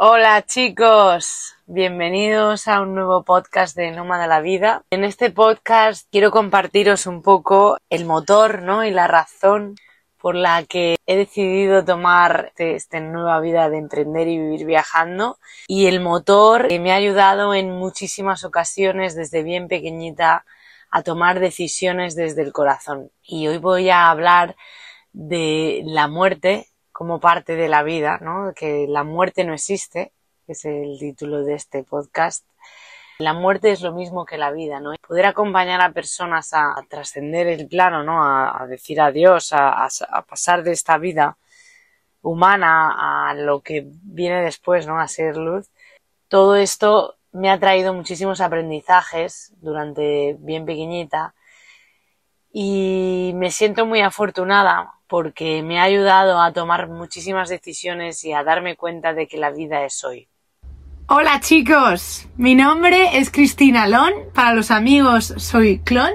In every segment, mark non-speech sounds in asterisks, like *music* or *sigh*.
Hola chicos, bienvenidos a un nuevo podcast de Nómada la Vida. En este podcast quiero compartiros un poco el motor ¿no? y la razón por la que he decidido tomar este, esta nueva vida de emprender y vivir viajando y el motor que me ha ayudado en muchísimas ocasiones desde bien pequeñita a tomar decisiones desde el corazón. Y hoy voy a hablar de la muerte como parte de la vida, ¿no? Que la muerte no existe, es el título de este podcast. La muerte es lo mismo que la vida, ¿no? Poder acompañar a personas a, trascender el plano, ¿no? A, decir adiós, a, a, pasar de esta vida humana a lo que viene después, ¿no? A ser luz. Todo esto me ha traído muchísimos aprendizajes durante bien pequeñita y me siento muy afortunada porque me ha ayudado a tomar muchísimas decisiones y a darme cuenta de que la vida es hoy. Hola chicos, mi nombre es Cristina Lon, para los amigos soy Clon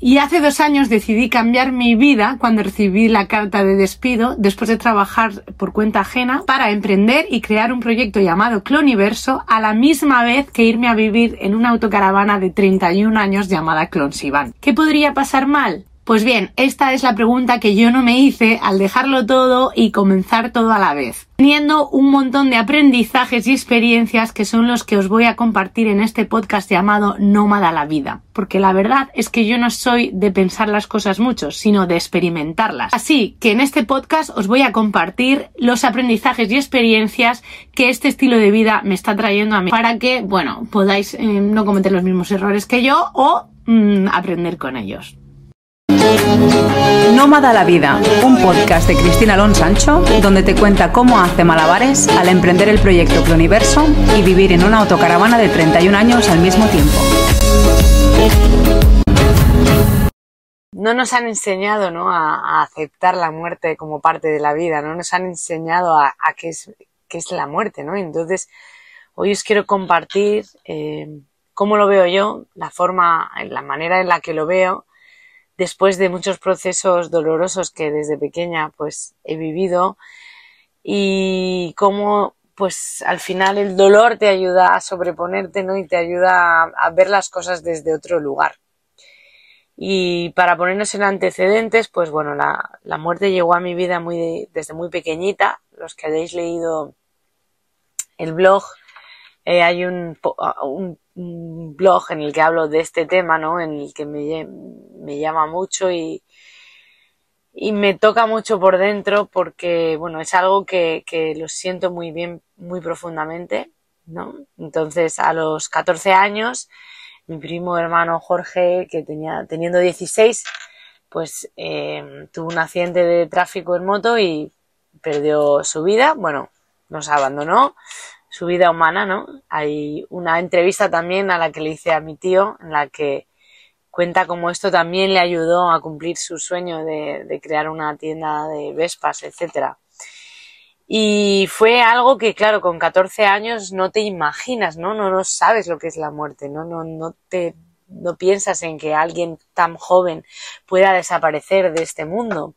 y hace dos años decidí cambiar mi vida cuando recibí la carta de despido después de trabajar por cuenta ajena para emprender y crear un proyecto llamado Cloniverso a la misma vez que irme a vivir en una autocaravana de 31 años llamada Clonsivan. ¿Qué podría pasar mal? Pues bien, esta es la pregunta que yo no me hice al dejarlo todo y comenzar todo a la vez, teniendo un montón de aprendizajes y experiencias que son los que os voy a compartir en este podcast llamado Nómada la vida, porque la verdad es que yo no soy de pensar las cosas mucho, sino de experimentarlas. Así que en este podcast os voy a compartir los aprendizajes y experiencias que este estilo de vida me está trayendo a mí, para que, bueno, podáis eh, no cometer los mismos errores que yo o mm, aprender con ellos. Nómada la Vida, un podcast de Cristina Alonso Sancho, donde te cuenta cómo hace malabares al emprender el proyecto Cloniverso y vivir en una autocaravana de 31 años al mismo tiempo. No nos han enseñado ¿no? a, aceptar la muerte como parte de la vida, no nos han enseñado a, qué, es, qué es la muerte, ¿no? Entonces, hoy os quiero compartir eh, cómo lo veo yo, la forma, la manera en la que lo veo después de muchos procesos dolorosos que desde pequeña pues he vivido y cómo pues al final el dolor te ayuda a sobreponerte ¿no? y te ayuda a, ver las cosas desde otro lugar. Y para ponernos en antecedentes, pues bueno, la, la muerte llegó a mi vida muy desde muy pequeñita. Los que hayáis leído el blog, eh, hay un, un un blog en el que hablo de este tema, ¿no? En el que me, llama mucho y, y me toca mucho por dentro porque, bueno, es algo que, que lo siento muy bien, muy profundamente, ¿no? Entonces, a los 14 años, mi primo hermano Jorge, que tenía, teniendo 16, pues eh, tuvo un accidente de tráfico en moto y perdió su vida. Bueno, nos abandonó, su vida humana, ¿no? Hay una entrevista también a la que le hice a mi tío, en la que cuenta cómo esto también le ayudó a cumplir su sueño de, crear una tienda de Vespas, etcétera. Y fue algo que, claro, con 14 años no te imaginas, ¿no? No, no sabes lo que es la muerte, ¿no? No, no te, no piensas en que alguien tan joven pueda desaparecer de este mundo.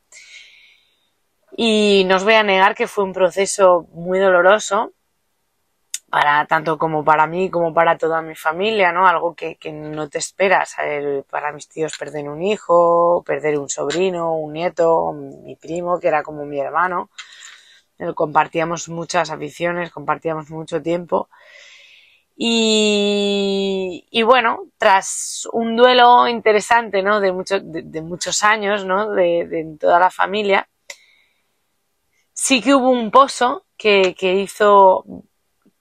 Y no os voy a negar que fue un proceso muy doloroso, para tanto como para mí como para toda mi familia, ¿no? Algo que, que no te esperas. para mis tíos perder un hijo, perder un sobrino, un nieto, mi primo, que era como mi hermano. Compartíamos muchas aficiones, compartíamos mucho tiempo. Y, bueno, tras un duelo interesante, ¿no? De, mucho, de, muchos años, ¿no? De, de, toda la familia, sí que hubo un pozo que, que hizo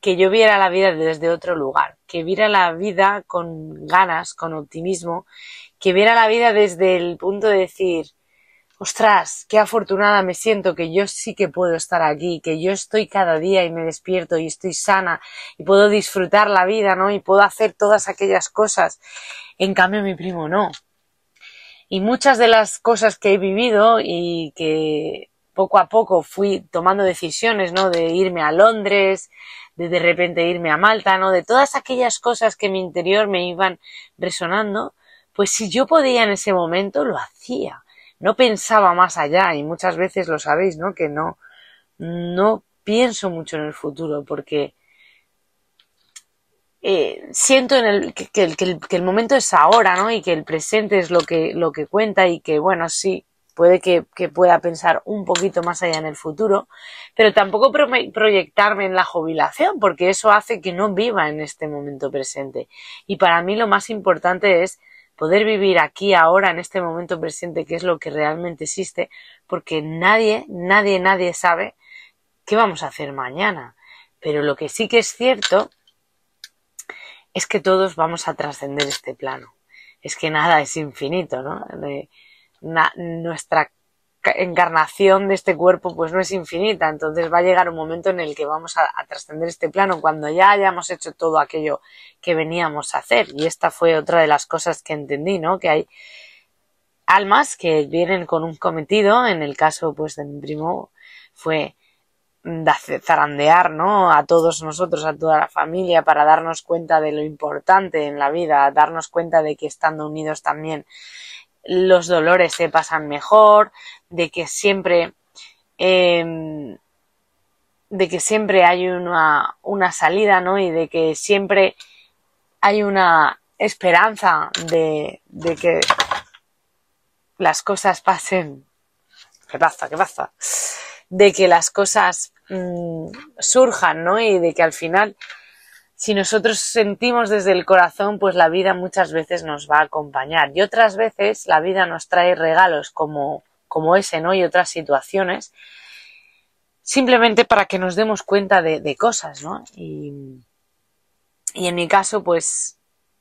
que yo viera la vida desde otro lugar, que viera la vida con ganas, con optimismo, que viera la vida desde el punto de decir, ostras, qué afortunada me siento que yo sí que puedo estar aquí, que yo estoy cada día y me despierto y estoy sana y puedo disfrutar la vida, ¿no? Y puedo hacer todas aquellas cosas. En cambio, mi primo no. Y muchas de las cosas que he vivido y que poco a poco fui tomando decisiones, ¿no? De irme a Londres, de de repente irme a Malta, ¿no? De todas aquellas cosas que en mi interior me iban resonando, pues si yo podía en ese momento, lo hacía. No pensaba más allá y muchas veces lo sabéis, ¿no? Que no, no pienso mucho en el futuro porque eh, siento en el, que, que, el, que, el, momento es ahora, ¿no? Y que el presente es lo que, lo que cuenta y que, bueno, sí, puede que, pueda pensar un poquito más allá en el futuro, pero tampoco pro proyectarme en la jubilación, porque eso hace que no viva en este momento presente. Y para mí lo más importante es poder vivir aquí, ahora, en este momento presente, que es lo que realmente existe, porque nadie, nadie, nadie sabe qué vamos a hacer mañana. Pero lo que sí que es cierto es que todos vamos a trascender este plano. Es que nada es infinito, ¿no? Nuestra encarnación de este cuerpo pues no es infinita, entonces va a llegar un momento en el que vamos a, a trascender este plano cuando ya hayamos hecho todo aquello que veníamos a hacer y esta fue otra de las cosas que entendí, ¿no? Que hay almas que vienen con un cometido, en el caso pues de mi primo fue zarandear, ¿no? A todos nosotros, a toda la familia, para darnos cuenta de lo importante en la vida, darnos cuenta de que estando unidos también los dolores se pasan mejor, de que siempre, eh, de que siempre hay una, una salida, ¿no? Y de que siempre hay una esperanza de, de que las cosas pasen. ¿Qué pasa? ¿Qué pasa? De que las cosas mmm, surjan, ¿no? Y de que al final si nosotros sentimos desde el corazón, pues la vida muchas veces nos va a acompañar. Y otras veces la vida nos trae regalos como, como ese, ¿no? Y otras situaciones, simplemente para que nos demos cuenta de, de cosas, ¿no? Y, y en mi caso, pues,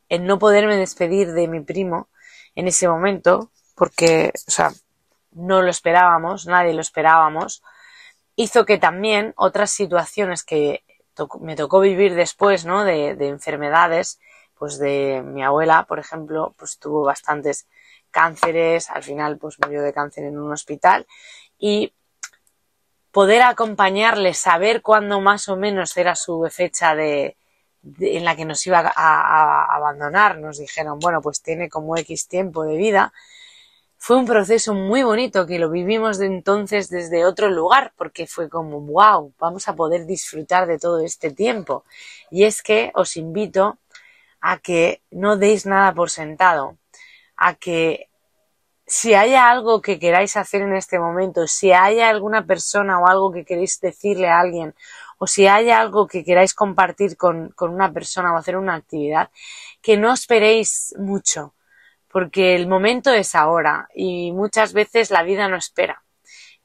el no poderme despedir de mi primo en ese momento, porque, o sea, no lo esperábamos, nadie lo esperábamos, hizo que también otras situaciones que me tocó vivir después, ¿no? De, de, enfermedades, pues de mi abuela, por ejemplo, pues tuvo bastantes cánceres, al final pues murió de cáncer en un hospital y poder acompañarle, saber cuándo más o menos era su fecha de, en la que nos iba a, a abandonar, nos dijeron, bueno, pues tiene como X tiempo de vida, fue un proceso muy bonito que lo vivimos de entonces desde otro lugar, porque fue como, wow, vamos a poder disfrutar de todo este tiempo. Y es que os invito a que no deis nada por sentado, a que si hay algo que queráis hacer en este momento, si hay alguna persona o algo que queréis decirle a alguien, o si hay algo que queráis compartir con, con una persona o hacer una actividad, que no esperéis mucho, porque el momento es ahora y muchas veces la vida no espera.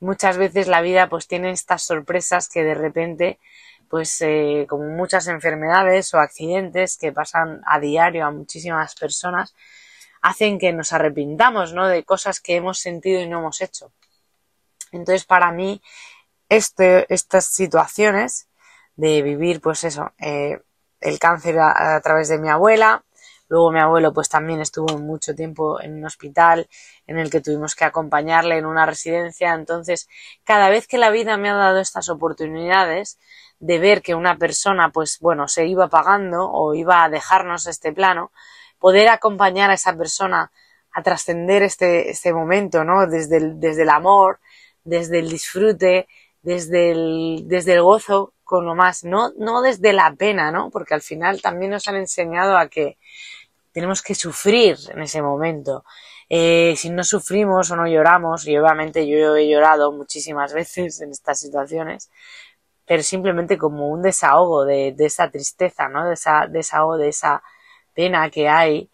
Muchas veces la vida pues tiene estas sorpresas que de repente pues eh, como muchas enfermedades o accidentes que pasan a diario a muchísimas personas hacen que nos arrepintamos ¿no? de cosas que hemos sentido y no hemos hecho. Entonces para mí este, estas situaciones de vivir pues eso eh, el cáncer a, a través de mi abuela Luego mi abuelo pues también estuvo mucho tiempo en un hospital en el que tuvimos que acompañarle en una residencia. Entonces, cada vez que la vida me ha dado estas oportunidades de ver que una persona pues bueno, se iba pagando o iba a dejarnos este plano, poder acompañar a esa persona a trascender este, este momento, ¿no? Desde el, desde el amor, desde el disfrute, desde el, desde el gozo con lo más, no, no desde la pena, ¿no? Porque al final también nos han enseñado a que tenemos que sufrir en ese momento. Eh, si no sufrimos o no lloramos, y obviamente yo he llorado muchísimas *laughs* veces en estas situaciones, pero simplemente como un desahogo de, esa tristeza, ¿no? De esa desahogo, de esa pena que hay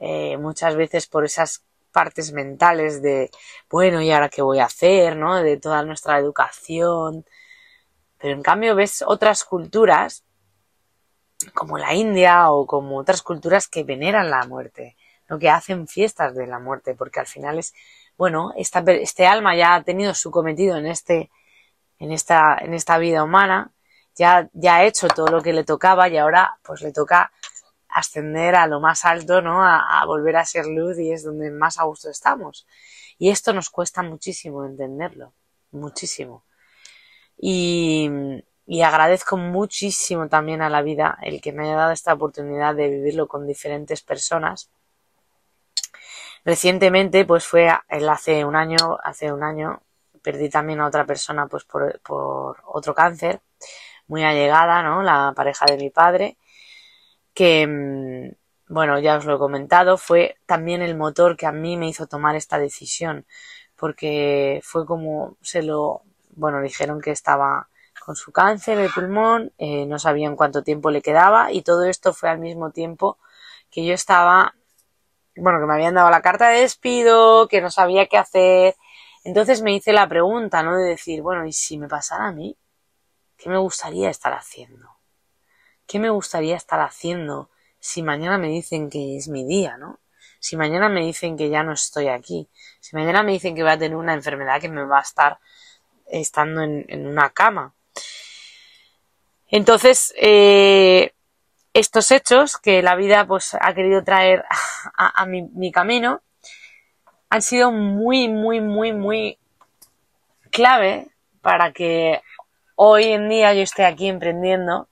eh, muchas veces por esas partes mentales de, bueno, ¿y ahora qué voy a hacer? ¿no? De toda nuestra educación. Pero en cambio ves otras culturas como la India o como otras culturas que veneran la muerte, ¿no? que hacen fiestas de la muerte, porque al final es, bueno, esta, este alma ya ha tenido su cometido en este, en esta, en esta vida humana, ya, ya ha hecho todo lo que le tocaba y ahora pues le toca ascender a lo más alto, ¿no? A, a volver a ser luz y es donde más a gusto estamos. Y esto nos cuesta muchísimo entenderlo, muchísimo. Y, y agradezco muchísimo también a la vida el que me haya dado esta oportunidad de vivirlo con diferentes personas. Recientemente, pues fue el hace un año, hace un año, perdí también a otra persona pues por, por otro cáncer, muy allegada, ¿no? La pareja de mi padre, que, mm, bueno, ya os lo he comentado, fue también el motor que a mí me hizo tomar esta decisión, porque fue como se lo, bueno, dijeron que estaba con su cáncer de pulmón, eh, no sabían cuánto tiempo le quedaba y todo esto fue al mismo tiempo que yo estaba, bueno, que me habían dado la carta de despido, que no sabía qué hacer. Entonces me hice la pregunta, ¿no? De decir, bueno, ¿y si me pasara a mí? ¿Qué me gustaría estar haciendo? ¿Qué me gustaría estar haciendo si mañana me dicen que es mi día, ¿no? Si mañana me dicen que ya no estoy aquí, si mañana me dicen que voy a tener una enfermedad que me va a estar estando en, una cama. Entonces, eh, estos hechos que la vida pues ha querido traer *laughs* a, mi, mi, camino han sido muy, muy, muy, muy clave para que hoy en día yo esté aquí emprendiendo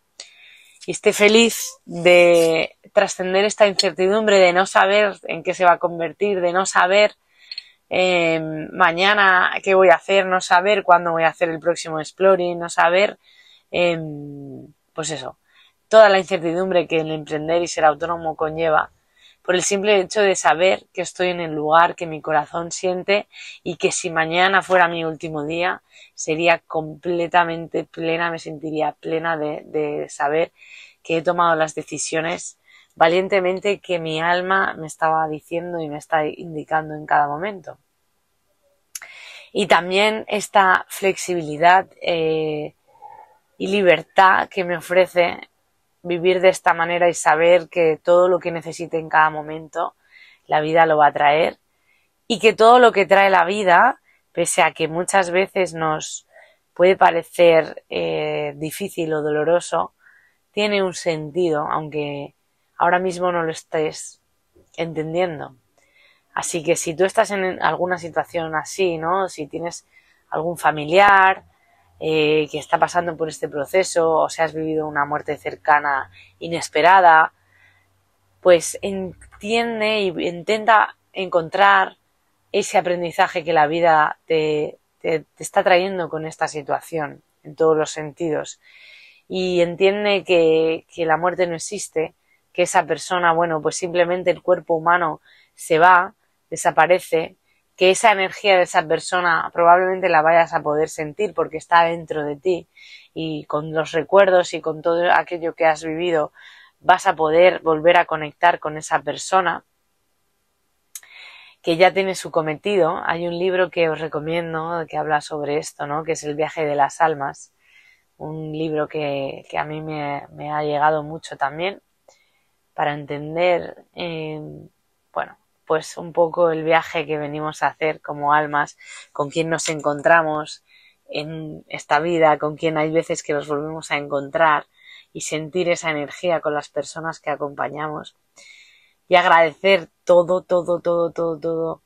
y esté feliz de trascender esta incertidumbre de no saber en qué se va a convertir, de no saber eh, mañana qué voy a hacer, no saber cuándo voy a hacer el próximo exploring, no saber, eh, pues eso, toda la incertidumbre que el emprender y ser autónomo conlleva por el simple hecho de saber que estoy en el lugar que mi corazón siente y que si mañana fuera mi último día sería completamente plena, me sentiría plena de, saber que he tomado las decisiones valientemente que mi alma me estaba diciendo y me está indicando en cada momento. Y también esta flexibilidad eh, y libertad que me ofrece vivir de esta manera y saber que todo lo que necesite en cada momento, la vida lo va a traer y que todo lo que trae la vida, pese a que muchas veces nos puede parecer eh, difícil o doloroso, tiene un sentido, aunque ahora mismo no lo estés entendiendo. Así que si tú estás en alguna situación así, ¿no? Si tienes algún familiar, eh, que está pasando por este proceso o si has vivido una muerte cercana inesperada, pues entiende y intenta encontrar ese aprendizaje que la vida te, está trayendo con esta situación en todos los sentidos. Y entiende que, que la muerte no existe, que esa persona, bueno, pues simplemente el cuerpo humano se va, desaparece que esa energía de esa persona probablemente la vayas a poder sentir porque está dentro de ti y con los recuerdos y con todo aquello que has vivido vas a poder volver a conectar con esa persona que ya tiene su cometido. Hay un libro que os recomiendo que habla sobre esto, ¿no? Que es El viaje de las almas. Un libro que, a mí me, ha llegado mucho también para entender, eh, bueno, pues un poco el viaje que venimos a hacer como almas, con quien nos encontramos en esta vida, con quien hay veces que nos volvemos a encontrar y sentir esa energía con las personas que acompañamos y agradecer todo, todo, todo, todo, todo,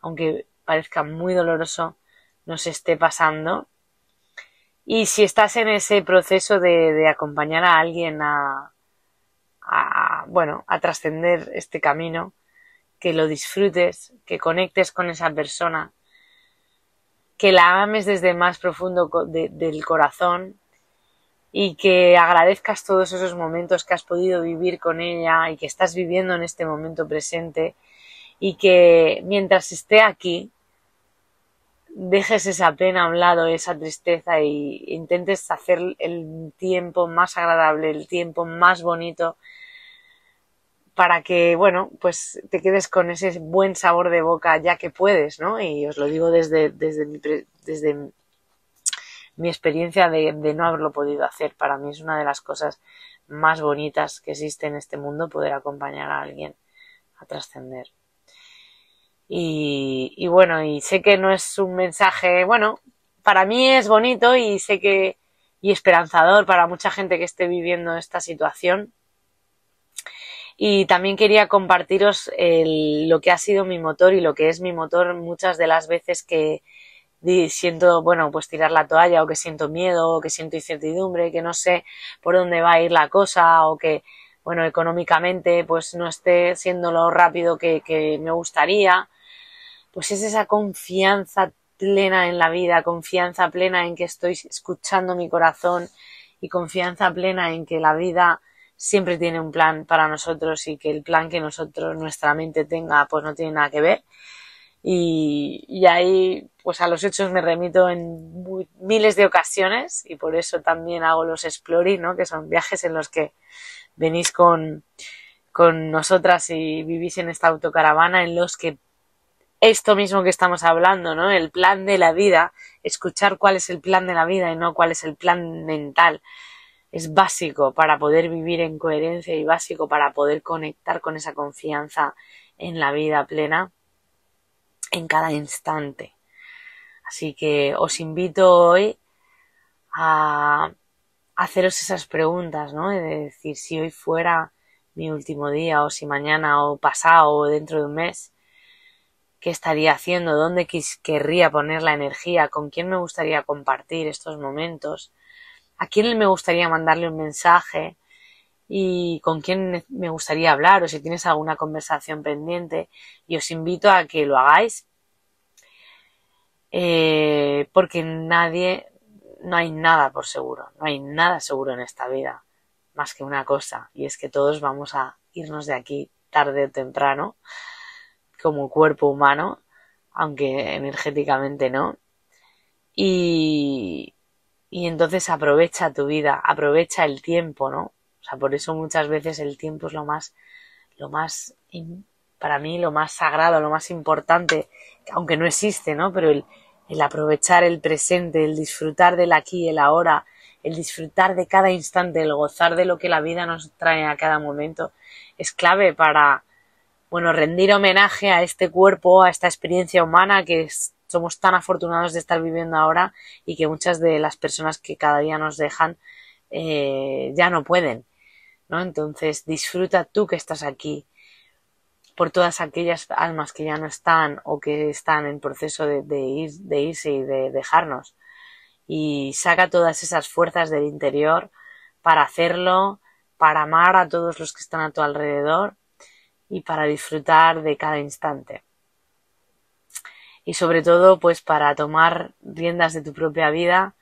aunque parezca muy doloroso, nos esté pasando. Y si estás en ese proceso de, acompañar a alguien a, a bueno, a trascender este camino, que lo disfrutes, que conectes con esa persona, que la ames desde más profundo del corazón y que agradezcas todos esos momentos que has podido vivir con ella y que estás viviendo en este momento presente y que mientras esté aquí dejes esa pena a un lado, esa tristeza y intentes hacer el tiempo más agradable, el tiempo más bonito para que, bueno, pues te quedes con ese buen sabor de boca ya que puedes, ¿no? Y os lo digo desde, desde, mi, desde mi experiencia de, no haberlo podido hacer. Para mí es una de las cosas más bonitas que existe en este mundo poder acompañar a alguien a trascender. Y, y bueno, y sé que no es un mensaje, bueno, para mí es bonito y sé que, y esperanzador para mucha gente que esté viviendo esta situación y también quería compartiros lo que ha sido mi motor y lo que es mi motor muchas de las veces que siento, bueno, pues tirar la toalla o que siento miedo o que siento incertidumbre, que no sé por dónde va a ir la cosa o que, bueno, económicamente pues no esté siendo lo rápido que, que me gustaría, pues es esa confianza plena en la vida, confianza plena en que estoy escuchando mi corazón y confianza plena en que la vida siempre tiene un plan para nosotros y que el plan que nosotros, nuestra mente tenga, pues no tiene nada que ver. Y, y ahí, pues a los hechos me remito en miles de ocasiones y por eso también hago los exploring, ¿no? Que son viajes en los que venís con, con nosotras y vivís en esta autocaravana en los que esto mismo que estamos hablando, ¿no? El plan de la vida, escuchar cuál es el plan de la vida y no cuál es el plan mental, es básico para poder vivir en coherencia y básico para poder conectar con esa confianza en la vida plena en cada instante. Así que os invito hoy a haceros esas preguntas, ¿no? De decir si hoy fuera mi último día o si mañana o pasado o dentro de un mes, qué estaría haciendo, dónde querría poner la energía, con quién me gustaría compartir estos momentos, a quién me gustaría mandarle un mensaje y con quién me gustaría hablar o si tienes alguna conversación pendiente y os invito a que lo hagáis. Eh, porque nadie, no hay nada por seguro, no hay nada seguro en esta vida más que una cosa y es que todos vamos a irnos de aquí tarde o temprano como cuerpo humano, aunque energéticamente no. Y, y entonces aprovecha tu vida, aprovecha el tiempo, ¿no? O sea, por eso muchas veces el tiempo es lo más, lo más, para mí, lo más sagrado, lo más importante, aunque no existe, ¿no? Pero el, el aprovechar el presente, el disfrutar del aquí el ahora, el disfrutar de cada instante, el gozar de lo que la vida nos trae a cada momento, es clave para, bueno, rendir homenaje a este cuerpo, a esta experiencia humana que somos tan afortunados de estar viviendo ahora y que muchas de las personas que cada día nos dejan eh, ya no pueden, ¿no? Entonces disfruta tú que estás aquí por todas aquellas almas que ya no están o que están en proceso de, de irse y de dejarnos y saca todas esas fuerzas del interior para hacerlo, para amar a todos los que están a tu alrededor y para disfrutar de cada instante. Y sobre todo, pues para tomar riendas de tu propia vida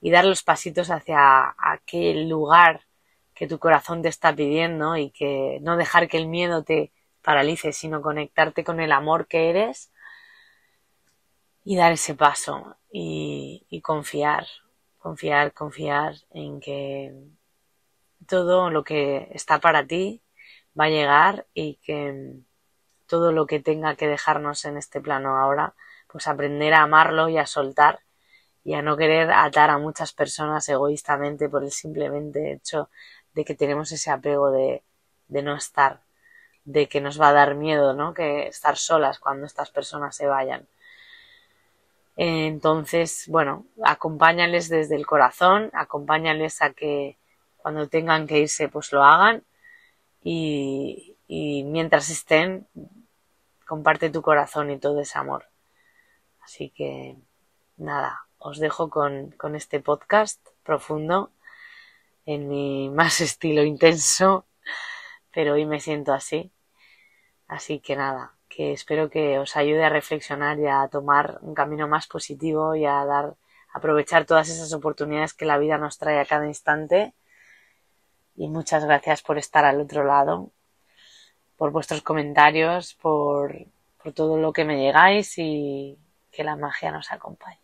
y dar los pasitos hacia aquel lugar que tu corazón te está pidiendo y que no dejar que el miedo te paralice, sino conectarte con el amor que eres y dar ese paso y, y confiar, confiar, confiar en que todo lo que está para ti va a llegar y que todo lo que tenga que dejarnos en este plano ahora, pues aprender a amarlo y a soltar y a no querer atar a muchas personas egoístamente por el simplemente hecho de que tenemos ese apego de, de no estar, de que nos va a dar miedo, ¿no? Que estar solas cuando estas personas se vayan. Entonces, bueno, acompáñales desde el corazón, acompáñales a que cuando tengan que irse, pues lo hagan y, mientras estén, comparte tu corazón y todo ese amor. Así que, nada, os dejo con, con este podcast profundo en mi *laughs* más estilo intenso, pero hoy me siento así. Así que nada, que espero que os ayude a reflexionar y a tomar un camino más positivo y a dar, aprovechar todas esas oportunidades que la vida nos trae a cada instante y muchas gracias por estar al otro lado, por vuestros comentarios, por, por todo lo que me llegáis y que la magia nos acompañe.